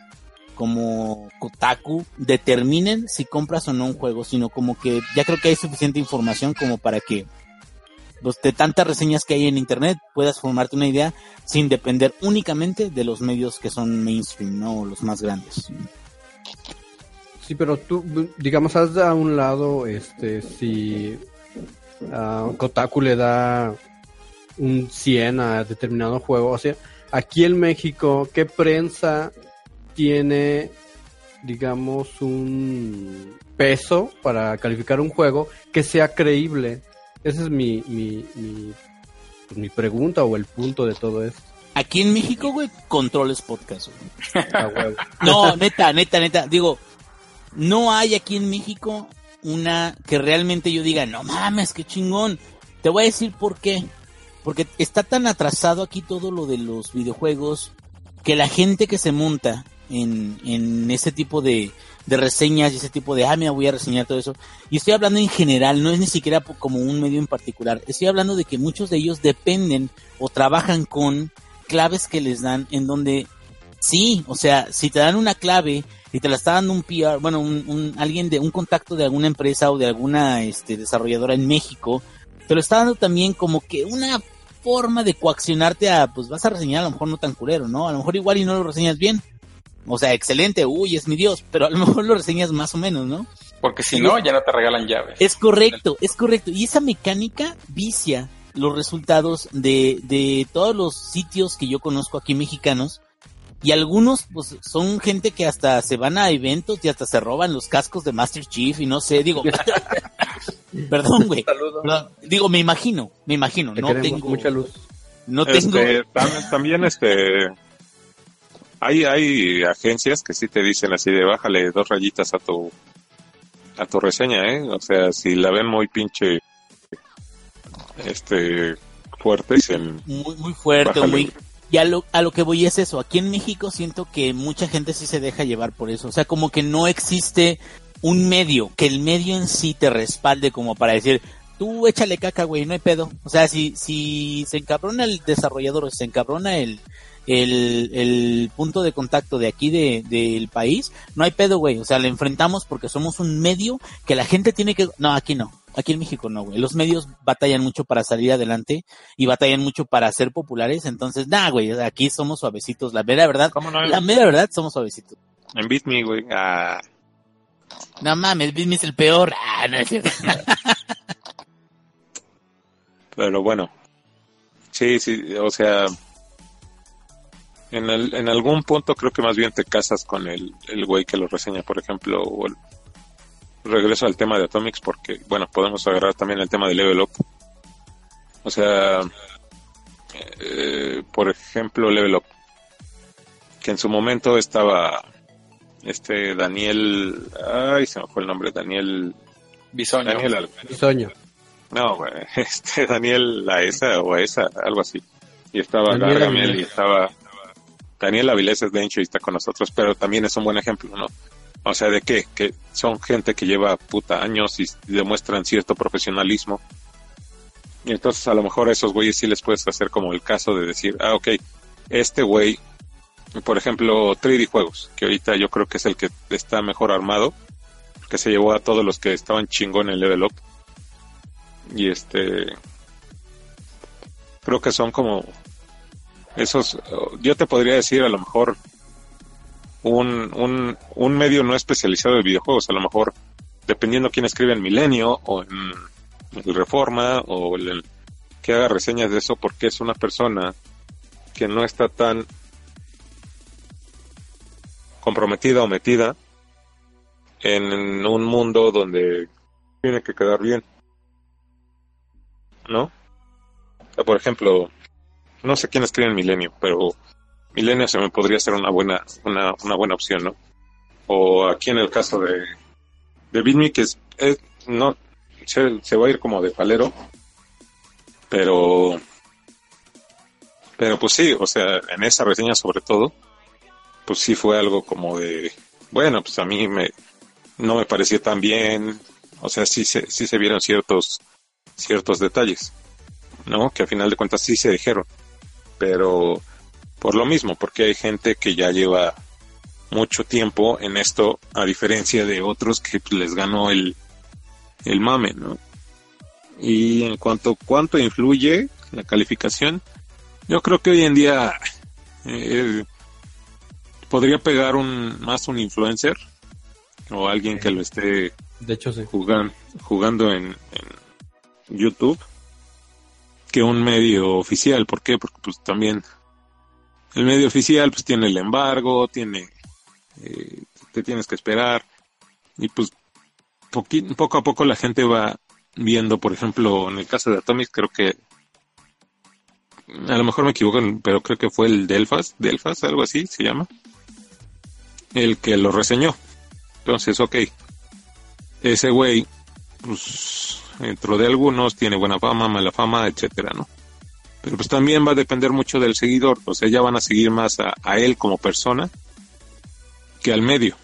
como Kotaku, determinen si compras o no un juego, sino como que ya creo que hay suficiente información como para que pues, de tantas reseñas que hay en internet puedas formarte una idea sin depender únicamente de los medios que son mainstream, ¿no? Los más grandes. Sí, pero tú, digamos, has a un lado, este, si uh, Kotaku le da un 100 a determinado juego, o sea, aquí en México, ¿qué prensa tiene, digamos, un peso para calificar un juego que sea creíble? Esa es mi, mi, mi, pues, mi pregunta o el punto de todo esto. Aquí en México, güey, controles podcast. no, neta, neta, neta. Digo, no hay aquí en México una que realmente yo diga, no mames, qué chingón. Te voy a decir por qué. Porque está tan atrasado aquí todo lo de los videojuegos que la gente que se monta en, en ese tipo de, de reseñas y ese tipo de, ah, me voy a reseñar todo eso. Y estoy hablando en general, no es ni siquiera como un medio en particular. Estoy hablando de que muchos de ellos dependen o trabajan con claves que les dan en donde, sí, o sea, si te dan una clave y te la está dando un PR, bueno, un, alguien de un contacto de alguna empresa o de alguna este, desarrolladora en México, te lo está dando también como que una forma de coaccionarte a, pues vas a reseñar a lo mejor no tan culero, ¿no? A lo mejor igual y no lo reseñas bien. O sea, excelente, uy, es mi Dios, pero a lo mejor lo reseñas más o menos, ¿no? Porque si no, ya no te regalan llaves. Es correcto, es correcto. Y esa mecánica vicia los resultados de, de todos los sitios que yo conozco aquí mexicanos y algunos, pues, son gente que hasta se van a eventos y hasta se roban los cascos de Master Chief y no sé, digo, perdón, güey. Digo, me imagino, me imagino, no tengo mucha luz. No este, También, este, hay, hay agencias que sí te dicen así de bájale dos rayitas a tu, a tu reseña, ¿eh? O sea, si la ven muy pinche, este, fuerte, dicen. Muy, muy fuerte, muy y a lo, a lo que voy es eso, aquí en México siento que mucha gente sí se deja llevar por eso, o sea, como que no existe un medio, que el medio en sí te respalde como para decir, tú échale caca, güey, no hay pedo. O sea, si, si se encabrona el desarrollador se encabrona el, el, el punto de contacto de aquí de, del país, no hay pedo, güey. O sea, le enfrentamos porque somos un medio que la gente tiene que... No, aquí no. Aquí en México no, güey. Los medios batallan mucho para salir adelante y batallan mucho para ser populares. Entonces, nah, güey, aquí somos suavecitos. La mera verdad, la mera verdad, somos suavecitos. En Beat Me, güey. Ah. No mames, Beat Me es el peor. Ah, no es cierto. Pero bueno. Sí, sí, o sea, en, el, en algún punto creo que más bien te casas con el, el güey que lo reseña, por ejemplo, o el, regreso al tema de Atomics porque, bueno, podemos agarrar también el tema de Level Up. O sea, eh, por ejemplo, Level Up, que en su momento estaba este Daniel, ay, se me fue el nombre, Daniel Bisoño. Daniel Bisoño. No, este Daniel Laesa o esa, algo así. Y estaba Gargamel y estaba Daniel Avilés es de hecho y está con nosotros, pero también es un buen ejemplo, ¿no? O sea, ¿de qué? Que son gente que lleva puta años y demuestran cierto profesionalismo. Y entonces a lo mejor a esos güeyes sí les puedes hacer como el caso de decir, ah, ok, este güey, por ejemplo, 3D Juegos, que ahorita yo creo que es el que está mejor armado, que se llevó a todos los que estaban chingón en Level Up. Y este, creo que son como esos, yo te podría decir a lo mejor un, un, un medio no especializado de videojuegos, a lo mejor dependiendo quién escribe en Milenio o en, el Reforma o el, que haga reseñas de eso porque es una persona que no está tan comprometida o metida en un mundo donde tiene que quedar bien. ¿No? por ejemplo, no sé quién escribe en Milenio, pero Milenio se me podría ser una buena, una, una buena opción, ¿no? O aquí en el caso de, de Bitme, que es, no, se, se va a ir como de palero, pero, pero pues sí, o sea, en esa reseña sobre todo, pues sí fue algo como de, bueno, pues a mí me, no me pareció tan bien, o sea, sí se, sí se vieron ciertos, ciertos detalles, ¿no? Que a final de cuentas sí se dijeron, pero por lo mismo, porque hay gente que ya lleva mucho tiempo en esto, a diferencia de otros que les ganó el, el mame, ¿no? Y en cuanto a cuánto influye la calificación, yo creo que hoy en día eh, podría pegar un más un influencer o alguien que lo esté de hecho jugando, jugando en, YouTube que un medio oficial. ¿Por qué? Porque pues también el medio oficial pues tiene el embargo, tiene eh, te tienes que esperar y pues poco a poco la gente va viendo, por ejemplo, en el caso de Atomic, creo que a lo mejor me equivoco, pero creo que fue el Delfas, Delfas, algo así se llama, el que lo reseñó. Entonces, ok, ese güey, pues, dentro de algunos tiene buena fama, mala fama, etcétera, ¿no? Pero pues también va a depender mucho del seguidor, o sea, ya van a seguir más a, él como persona que al medio.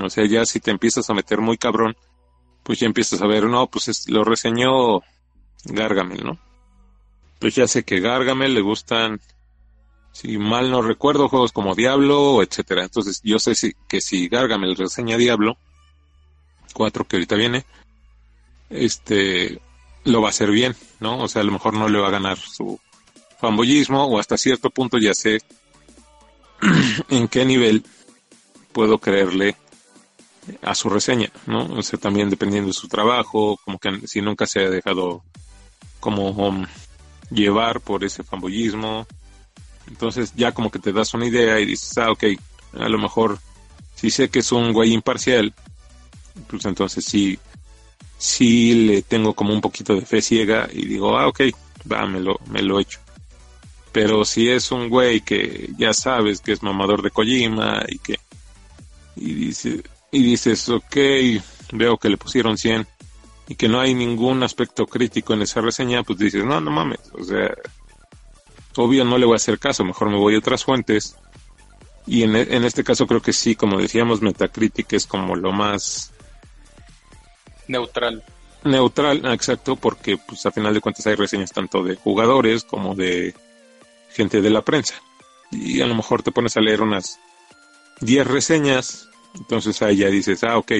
O sea, ya si te empiezas a meter muy cabrón, pues ya empiezas a ver, no, pues lo reseñó Gargamel, ¿no? Pues ya sé que Gargamel le gustan, si mal no recuerdo, juegos como Diablo, etcétera. Entonces yo sé si, que si Gargamel reseña Diablo, 4 que ahorita viene, este, lo va a hacer bien, ¿no? O sea, a lo mejor no le va a ganar su fanboyismo o hasta cierto punto ya sé en qué nivel puedo creerle a su reseña, ¿no? O sea, también dependiendo de su trabajo, como que si nunca se ha dejado como um, llevar por ese fanboyismo. Entonces ya como que te das una idea y dices, ah, ok, a lo mejor si sé que es un güey imparcial, pues entonces sí, sí le tengo como un poquito de fe ciega y digo, ah, ok, va, me lo, me lo echo. Pero si es un güey que ya sabes que es mamador de Kojima y que y dice y dices, ok, veo que le pusieron 100 y que no hay ningún aspecto crítico en esa reseña, pues dices, no, no mames, o sea, obvio no le voy a hacer caso, mejor me voy a otras fuentes. Y en, en este caso creo que sí, como decíamos, Metacritic es como lo más... Neutral. Neutral, exacto, porque pues a final de cuentas hay reseñas tanto de jugadores como de gente de la prensa. Y a lo mejor te pones a leer unas 10 reseñas entonces ahí ya dices, ah, ok.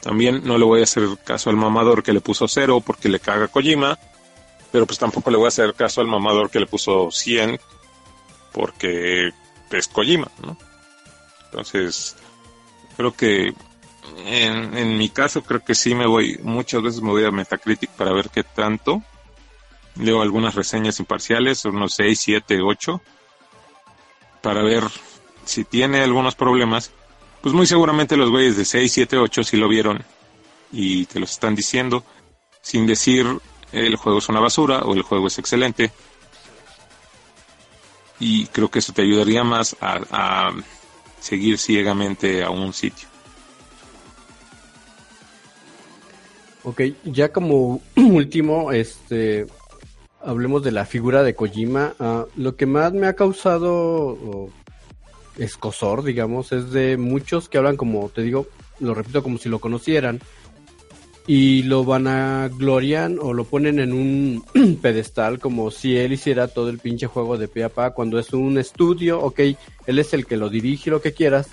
También no le voy a hacer caso al mamador que le puso cero porque le caga Kojima, pero pues tampoco le voy a hacer caso al mamador que le puso 100 porque es Kojima, ¿no? Entonces, creo que en, mi caso creo que sí me voy, muchas veces me voy a Metacritic para ver qué tanto. Leo algunas reseñas imparciales, unos 6, 7, 8, para ver si tiene algunos problemas pues muy seguramente los güeyes de 6, 7, 8 sí lo vieron y te lo están diciendo sin decir el juego es una basura o el juego es excelente. Y creo que eso te ayudaría más a seguir ciegamente a un sitio. Ok, ya como último, este, hablemos de la figura de Kojima. Uh, lo que más me ha causado escosor, digamos, es de muchos que hablan como, te digo, lo repito como si lo conocieran y lo van a glorian o lo ponen en un pedestal como si él hiciera todo el pinche juego de pe cuando es un estudio, ok, él es el que lo dirige, lo que quieras,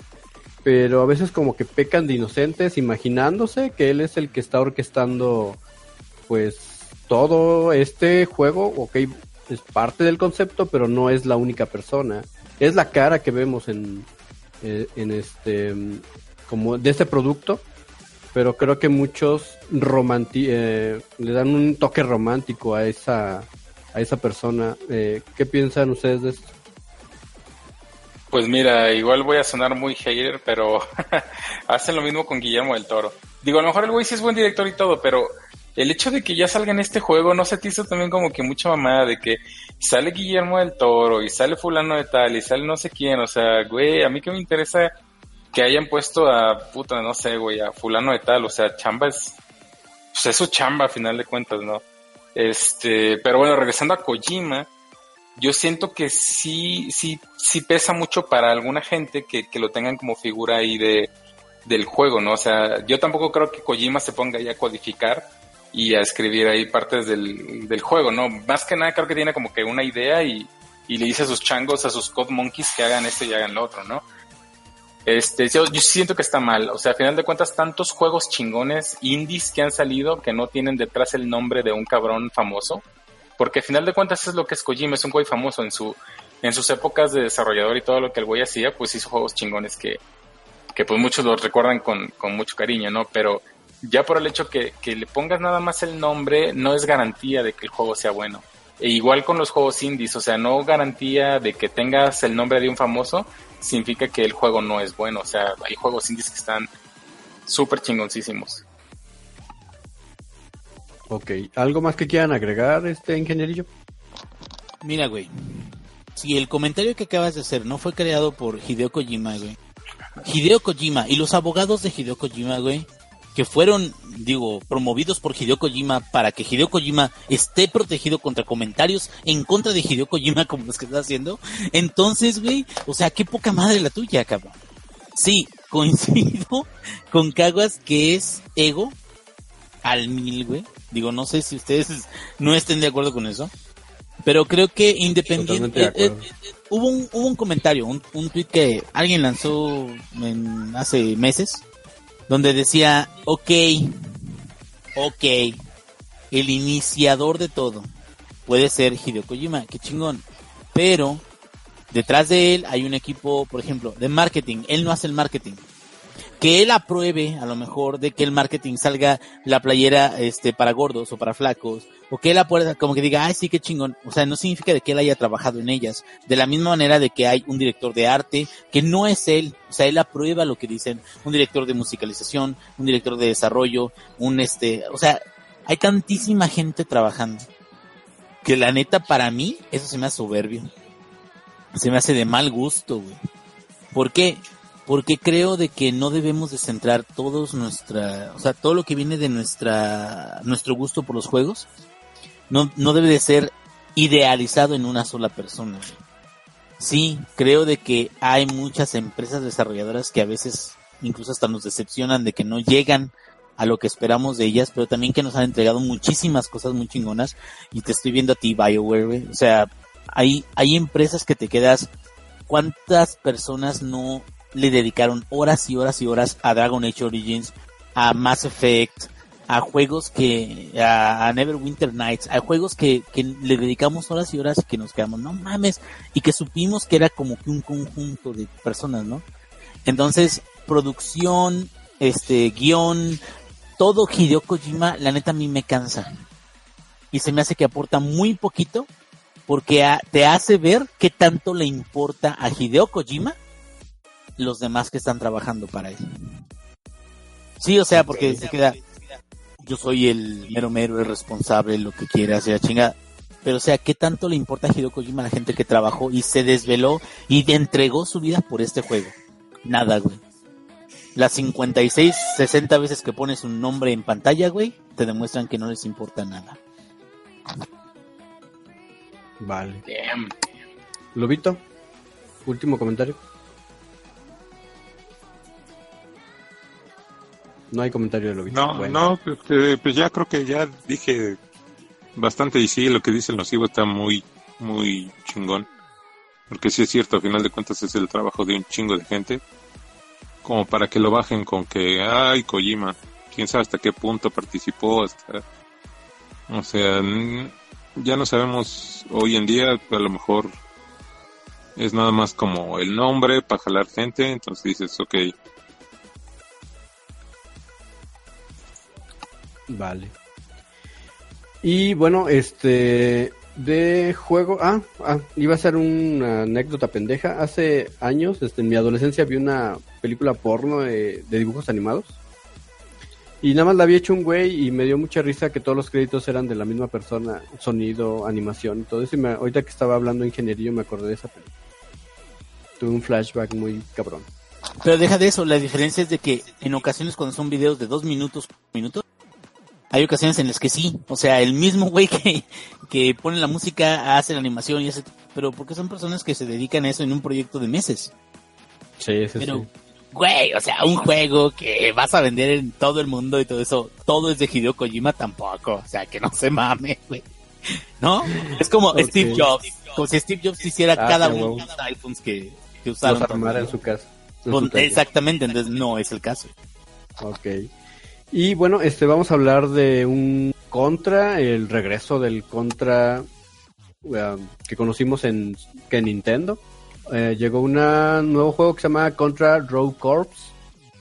pero a veces como que pecan de inocentes imaginándose que él es el que está orquestando pues todo este juego, ok, es parte del concepto, pero no es la única persona. Es la cara que vemos en, eh, en este como de este producto pero creo que muchos eh, le dan un toque romántico a esa a esa persona. Eh, qué piensan ustedes de esto pues mira, igual voy a sonar muy hater, pero hacen lo mismo con Guillermo del Toro. Digo, a lo mejor el güey sí es buen director y todo, pero el hecho de que ya salga en este juego, ¿no se te hizo también como que mucha mamada de que sale Guillermo del Toro y sale fulano de tal y sale no sé quién, o sea, güey, a mí que me interesa que hayan puesto a puta, no sé, güey, a fulano de tal, o sea, chamba es, pues es su chamba a final de cuentas, ¿no? Este, pero bueno, regresando a Kojima, yo siento que sí, sí, sí pesa mucho para alguna gente que, que lo tengan como figura ahí de, del juego, ¿no? O sea, yo tampoco creo que Kojima se ponga ahí a codificar y a escribir ahí partes del, del juego, ¿no? Más que nada creo que tiene como que una idea y, y le dice a sus changos, a sus code monkeys que hagan esto y hagan lo otro, ¿no? Este, yo, yo siento que está mal. O sea, a final de cuentas, tantos juegos chingones indies que han salido que no tienen detrás el nombre de un cabrón famoso. Porque a final de cuentas es lo que es Kojima, es un güey famoso en su, en sus épocas de desarrollador y todo lo que el güey hacía, pues hizo juegos chingones que, que pues muchos los recuerdan con, con mucho cariño, ¿no? Pero ya por el hecho que, que le pongas nada más el nombre, no es garantía de que el juego sea bueno. E igual con los juegos indies, o sea, no garantía de que tengas el nombre de un famoso, significa que el juego no es bueno. O sea, hay juegos indies que están súper chingoncísimos. Ok, ¿algo más que quieran agregar, este ingenierillo? Mira, güey. Si el comentario que acabas de hacer no fue creado por Hideo Kojima, güey. Hideo Kojima y los abogados de Hideo Kojima, güey, que fueron, digo, promovidos por Hideo Kojima para que Hideo Kojima esté protegido contra comentarios en contra de Hideo Kojima como los que está haciendo. Entonces, güey, o sea, qué poca madre la tuya, cabrón. Sí, coincido con Caguas que es ego al mil, güey. Digo, no sé si ustedes no estén de acuerdo con eso. Pero creo que independiente... Eh, eh, hubo, un, hubo un comentario, un, un tweet que alguien lanzó en, hace meses, donde decía, ok, ok, el iniciador de todo puede ser Hideo Kojima, qué chingón. Pero detrás de él hay un equipo, por ejemplo, de marketing. Él no hace el marketing. Que él apruebe, a lo mejor, de que el marketing salga la playera este para gordos o para flacos, o que él apruebe, como que diga, ay, sí, qué chingón. O sea, no significa de que él haya trabajado en ellas. De la misma manera de que hay un director de arte, que no es él. O sea, él aprueba lo que dicen. Un director de musicalización, un director de desarrollo, un este, o sea, hay tantísima gente trabajando. Que la neta, para mí, eso se me hace soberbio. Se me hace de mal gusto, güey. ¿Por qué? Porque creo de que no debemos de centrar todos nuestra, o sea, todo lo que viene de nuestra, nuestro gusto por los juegos, no, no debe de ser idealizado en una sola persona. Sí, creo de que hay muchas empresas desarrolladoras que a veces incluso hasta nos decepcionan de que no llegan a lo que esperamos de ellas, pero también que nos han entregado muchísimas cosas muy chingonas y te estoy viendo a ti BioWare, o sea, hay hay empresas que te quedas cuántas personas no le dedicaron horas y horas y horas a Dragon Age Origins, a Mass Effect, a juegos que, a, Neverwinter Nights, a juegos que, que le dedicamos horas y horas y que nos quedamos, no mames, y que supimos que era como que un conjunto de personas, ¿no? Entonces, producción, este, guion, todo Hideo Kojima, la neta a mí me cansa. Y se me hace que aporta muy poquito porque te hace ver qué tanto le importa a Hideo Kojima los demás que están trabajando para él. Sí, o sea, porque se queda, yo soy el mero mero, el responsable, lo que quiera, hacer la chinga. Pero o sea, ¿qué tanto le importa a Hideo Kojima a la gente que trabajó y se desveló y entregó su vida por este juego? Nada, güey. Las 56, 60 veces que pones un nombre en pantalla, güey, te demuestran que no les importa nada. Vale. Damn. Lobito, último comentario. No hay comentario de Lobito. No, Bueno. no, este, pues ya creo que ya dije bastante y sí, lo que dice el nocivo está muy, muy chingón. Porque sí es cierto, a final de cuentas es el trabajo de un chingo de gente. Como para que lo bajen con que, ay, Kojima, quién sabe hasta qué punto participó, hasta... O sea, ya no sabemos hoy en día, a lo mejor es nada más como el nombre para jalar gente, entonces dices, ok, Vale. Y bueno, este de juego, ah, ah, iba a ser una anécdota pendeja. Hace años, este, en mi adolescencia vi una película porno de, de dibujos animados Y nada más la había hecho un güey y me dio mucha risa que todos los créditos eran de la misma persona, sonido, animación y todo eso. Y me, ahorita que estaba hablando ingeniería me acordé de esa película. Tuve un flashback muy cabrón. Pero deja de eso, la diferencia es de que en ocasiones cuando son videos de dos minutos, minutos, hay ocasiones en las que sí, o sea, el mismo güey que, que pone la música hace la animación y hace, pero porque son personas que se dedican a eso en un proyecto de meses. Sí, sí, Pero, sí. güey, o sea, un juego que vas a vender en todo el mundo y todo eso, todo es de Hideo Kojima tampoco, o sea, que no se mame, güey. ¿No? Es como. Steve Jobs, como si Steve Jobs hiciera Ah, cada uno de los iPhones que, que usaron. Los armara en su casa. en su exactamente, entonces no es el caso. Ok. Y bueno, este vamos a hablar de un Contra, el regreso del Contra um, que conocimos en, que en Nintendo. Eh, llegó un nuevo juego que se llama Contra Rogue Corps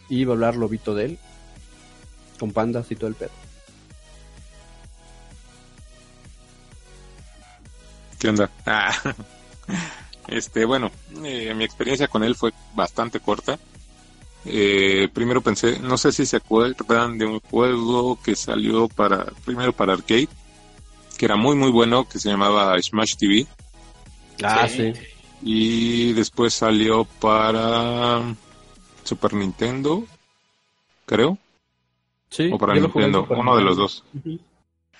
y va a hablar Lobito de él. Con pandas y todo el pedo. ¿Qué onda? Ah, este, bueno, eh, mi experiencia con él fue bastante corta. Eh, primero pensé, no sé si se acuerdan de un juego que salió para, primero para arcade, que era muy muy bueno, que se llamaba Smash TV, Ah, Sí. sí. y después salió para Super Nintendo, creo, Sí, o para Nintendo, uno de los dos.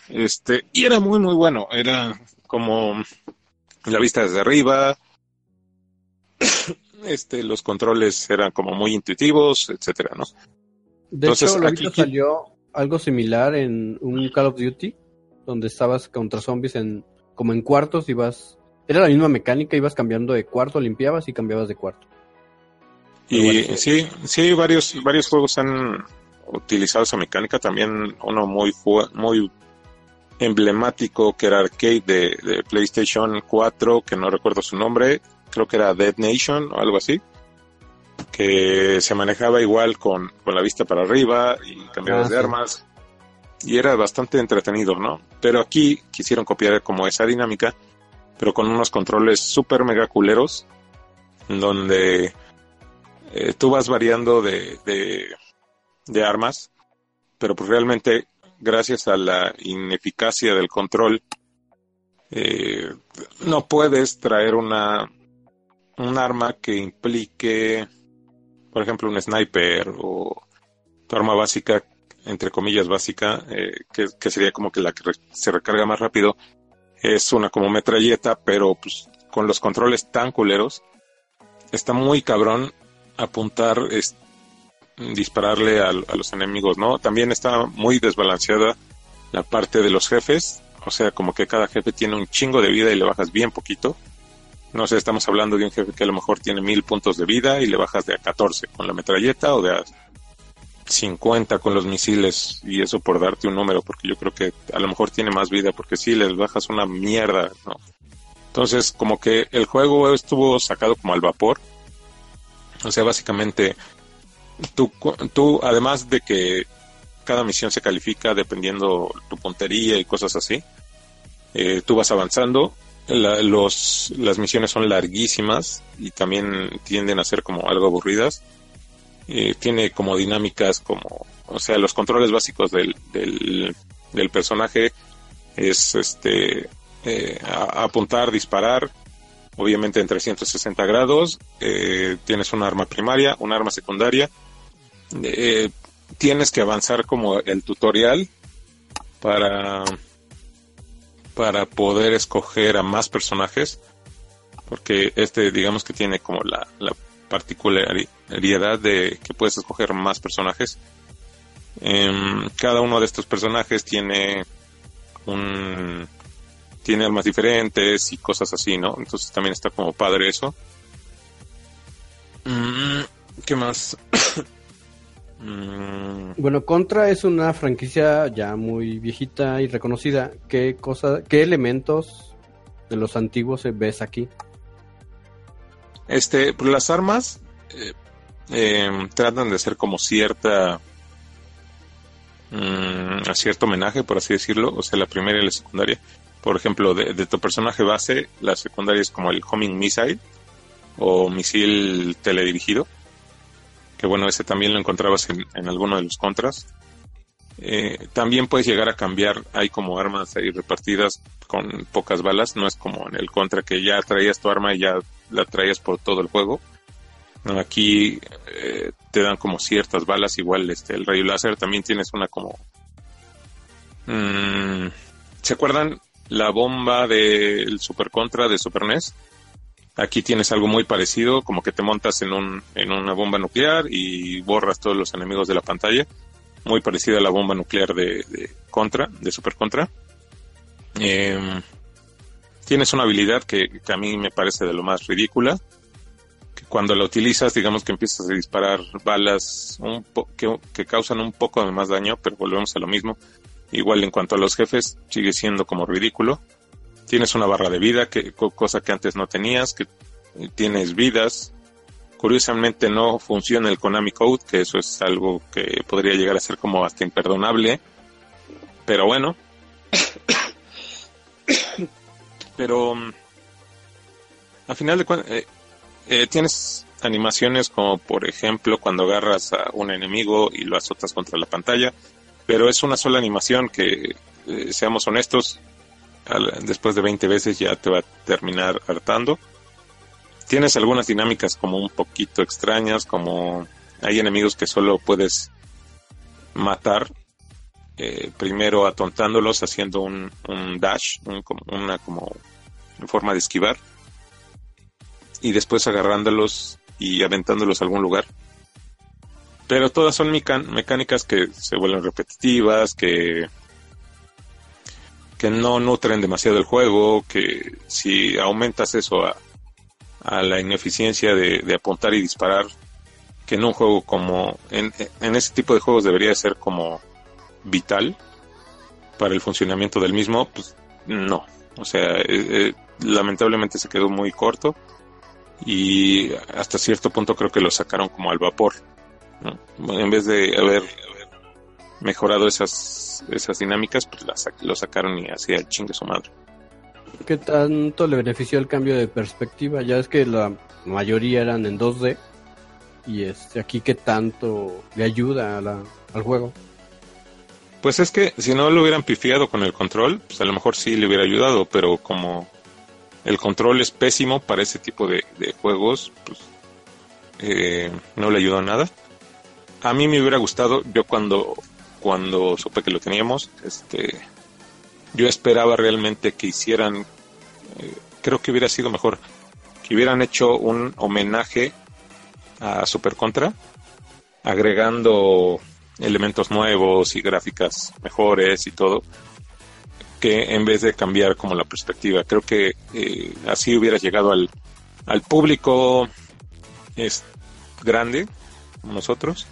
Este, y era muy, muy bueno. Era como la vista desde arriba. Este, los controles eran como muy intuitivos, etcétera, ¿no? De Entonces, hecho, aquí- salió algo similar en un Call of Duty, donde estabas contra zombies en como en cuartos y vas... Era la misma mecánica, ibas cambiando de cuarto, limpiabas y cambiabas de cuarto. Y sí, sí, varios, varios juegos han utilizado esa mecánica. También uno muy, muy emblemático que era arcade de, de PlayStation 4, que no recuerdo su nombre, creo que era Dead Nation o algo así, que se manejaba igual con, con la vista para arriba y cambiabas Ah, de sí. armas. Y era bastante entretenido, ¿no? Pero aquí quisieron copiar como esa dinámica, pero con unos controles súper mega culeros, donde eh, tú vas variando de, de, de armas, pero pues realmente gracias a la ineficacia del control, eh, no puedes traer una un arma que implique, por ejemplo, un sniper o tu arma básica, entre comillas básica, eh, que, que sería como que la que se recarga más rápido, es una como metralleta, pero pues con los controles tan culeros, está muy cabrón apuntar, es, dispararle a los enemigos, ¿no? También está muy desbalanceada la parte de los jefes, o sea, como que cada jefe tiene un chingo de vida y le bajas bien poquito. No sé, estamos hablando de un jefe que a lo mejor tiene mil puntos de vida y le bajas de a 14 con la metralleta o de a 50 con los misiles y eso por darte un número, porque yo creo que a lo mejor tiene más vida, porque si les bajas una mierda, ¿no? Entonces, como que el juego estuvo sacado como al vapor. O sea, básicamente, tú, tú además de que cada misión se califica dependiendo tu puntería y cosas así, eh, tú vas avanzando. La- los, las misiones son larguísimas y también tienden a ser como algo aburridas. Eh, tiene como dinámicas como, o sea, los controles básicos del, del, del personaje es este eh, apuntar, disparar, obviamente en 360 grados. eh, tienes un arma primaria, un arma secundaria. tienes que avanzar como el tutorial para para poder escoger a más personajes porque este digamos que tiene como la, la particularidad de que puedes escoger más personajes Em, cada uno de estos personajes tiene un tiene armas diferentes y cosas así, ¿no? Entonces también está como padre eso. Mm, ¿Qué más? Mm, Bueno, Contra es una franquicia ya muy viejita y reconocida. ¿Qué cosa, qué elementos de los antiguos ves aquí? Este, pues las armas eh, em, tratan de hacer como cierta mm, a cierto homenaje, por así decirlo, o sea, la primera y la secundaria. Por ejemplo, de, de tu personaje base, la secundaria es como el homing missile o misil teledirigido, que bueno, ese también lo encontrabas en, en alguno de los contras. Eh, también puedes llegar a cambiar, hay como armas ahí repartidas con pocas balas, no es como en el contra que ya traías tu arma y ya la traías por todo el juego. Aquí eh, te dan como ciertas balas, igual este el rayo láser, también tienes una como... Mm, ¿Se acuerdan la bomba del Super Contra de Super NES? Aquí tienes algo muy parecido, como que te montas en, un, en una bomba nuclear y borras todos los enemigos de la pantalla. Muy parecida a la bomba nuclear de, Contra, de Super Contra. Em, tienes una habilidad que, a mí me parece de lo más ridícula. Cuando la utilizas, digamos que empiezas a disparar balas que, que causan un poco de más daño, pero volvemos a lo mismo. Igual en cuanto a los jefes, sigue siendo como ridículo tienes una barra de vida, que, cosa que antes no tenías, que tienes vidas. Curiosamente no funciona el Konami Code, que eso es algo que podría llegar a ser como hasta imperdonable. Pero bueno. Pero mm, al final de cuentas, eh, eh, tienes animaciones como por ejemplo cuando agarras a un enemigo y lo azotas contra la pantalla, pero es una sola animación que, eh, seamos honestos, después de 20 veces ya te va a terminar hartando. Tienes algunas dinámicas como un poquito extrañas, como hay enemigos que solo puedes matar, eh, primero atontándolos, haciendo un, dash, una como forma de esquivar, y después agarrándolos y aventándolos a algún lugar. Pero todas son mecánicas que se vuelven repetitivas, que que no nutren demasiado el juego, que si aumentas eso a, la ineficiencia de, apuntar y disparar, que en un juego como, en, ese tipo de juegos debería ser como vital para el funcionamiento del mismo, pues no. O sea, eh, eh, lamentablemente se quedó muy corto y hasta cierto punto creo que lo sacaron como al vapor. En vez de haber mejorado esas, esas dinámicas, pues lo sacaron y hacía el chingue su madre. ¿Qué tanto le benefició el cambio de perspectiva? Ya es que la mayoría eran en 2D y este aquí qué tanto le ayuda al juego. Pues es que si no lo hubieran pifiado con el control, pues a lo mejor sí le hubiera ayudado, pero como el control es pésimo para ese tipo de, juegos, pues eh, no le ayudó nada. A mí me hubiera gustado, yo cuando cuando supe que lo teníamos, este, yo esperaba realmente que hicieran, eh, creo que hubiera sido mejor, que hubieran hecho un homenaje a Super Contra, agregando elementos nuevos y gráficas mejores y todo, que en vez de cambiar como la perspectiva, creo que eh, así hubiera llegado al, al público es grande, como nosotros,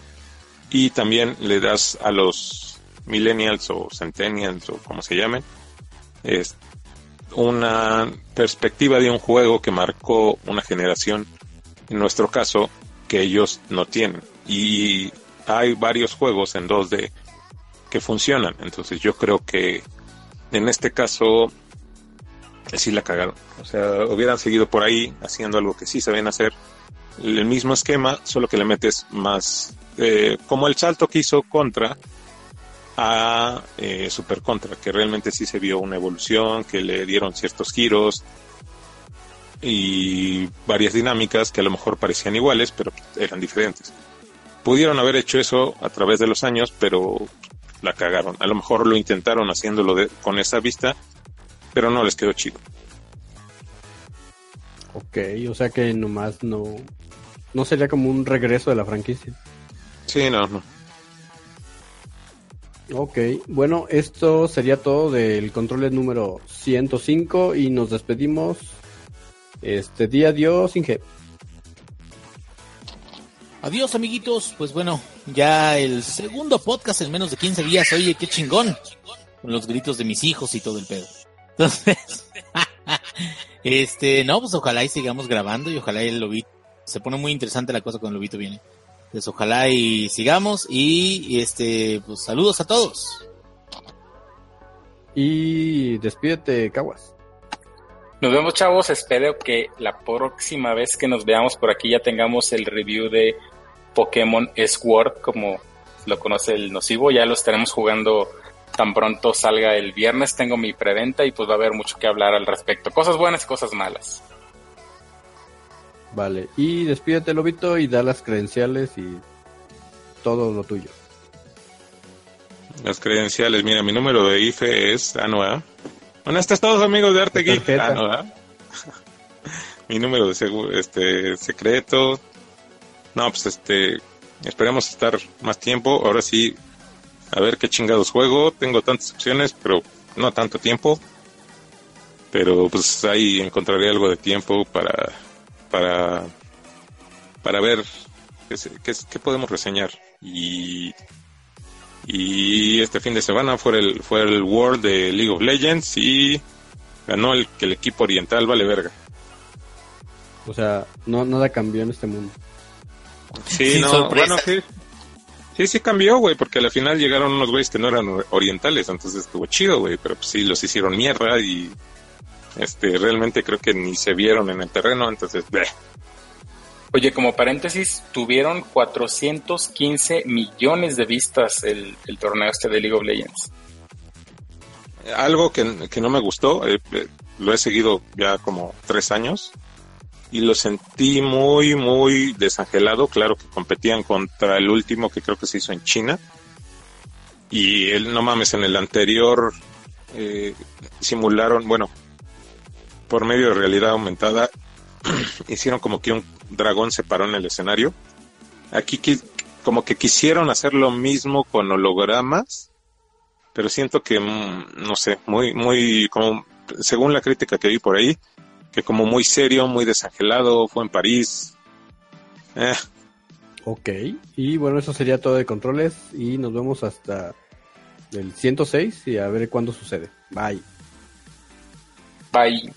y también le das a los millennials o centennials o como se llamen es una perspectiva de un juego que marcó una generación en nuestro caso que ellos no tienen. Y hay varios juegos en 2D que funcionan. Entonces yo creo que en este caso sí la cagaron. O sea hubieran seguido por ahí haciendo algo que sí sabían hacer el mismo esquema solo que le metes más eh, como el salto que hizo Contra a eh, Super Contra, que realmente sí se vio una evolución, que le dieron ciertos giros y varias dinámicas que a lo mejor parecían iguales, pero eran diferentes. Pudieron haber hecho eso a través de los años, pero la cagaron. A lo mejor lo intentaron haciéndolo con esa vista, pero no les quedó chido. Ok, o sea que nomás no, no sería como un regreso de la franquicia. Sí, no, no. Ok, bueno, esto sería todo del control número 105 y nos despedimos. Este día, adiós, Inge. Adiós, amiguitos. Pues bueno, ya el segundo podcast en menos de 15 días. Oye, qué chingón. Con los gritos de mis hijos y todo el pedo. Entonces, este, no, pues ojalá y sigamos grabando y ojalá el lobito. Se pone muy interesante la cosa cuando el lobito viene. Pues ojalá y sigamos y, este, pues saludos a todos. Y despídete, Caguas. Nos vemos, chavos. Espero que la próxima vez que nos veamos por aquí ya tengamos el review de Pokémon Sword como lo conoce el nocivo, ya lo estaremos jugando tan pronto salga el viernes, tengo mi preventa y pues va a haber mucho que hablar al respecto. Cosas buenas y cosas malas. Vale, y despídete, Lobito, y da las credenciales y todo lo tuyo. Las credenciales, mira, mi número de IFE es ANOA. Bueno, estos todos amigos de Arte Geek. ANOA. mi número de este secreto. No, pues este, esperemos estar más tiempo. Ahora sí, a ver qué chingados juego. Tengo tantas opciones, pero no tanto tiempo. Pero pues ahí encontraré algo de tiempo para para para ver qué, qué, podemos reseñar y y este fin de semana fue el fue el World de League of Legends y ganó el que el equipo oriental vale verga. O sea, no nada cambió en este mundo. Sí, no, bueno, sí. Sí, sí cambió, güey, porque al final llegaron unos güeyes que no eran orientales, entonces estuvo chido, güey, pero pues sí, los hicieron mierda y este realmente creo que ni se vieron en el terreno, entonces, bleh. Oye, como paréntesis, tuvieron 415 millones de vistas el, el torneo este de League of Legends. Algo que, que no me gustó, eh, eh, lo he seguido ya como tres años, y lo sentí muy, muy desangelado. Claro que competían contra el último que creo que se hizo en China. Y él, no mames, en el anterior eh, simularon, bueno, por medio de realidad aumentada, hicieron como que un dragón se paró en el escenario. Aquí como que quisieron hacer lo mismo con hologramas, pero siento que, mm, no sé, muy, muy, como, según la crítica que vi por ahí, que como muy serio, muy desangelado, fue en París. Eh. Ok, y bueno, eso sería todo de controles y nos vemos hasta el 106 y a ver cuándo sucede. Bye. Bye.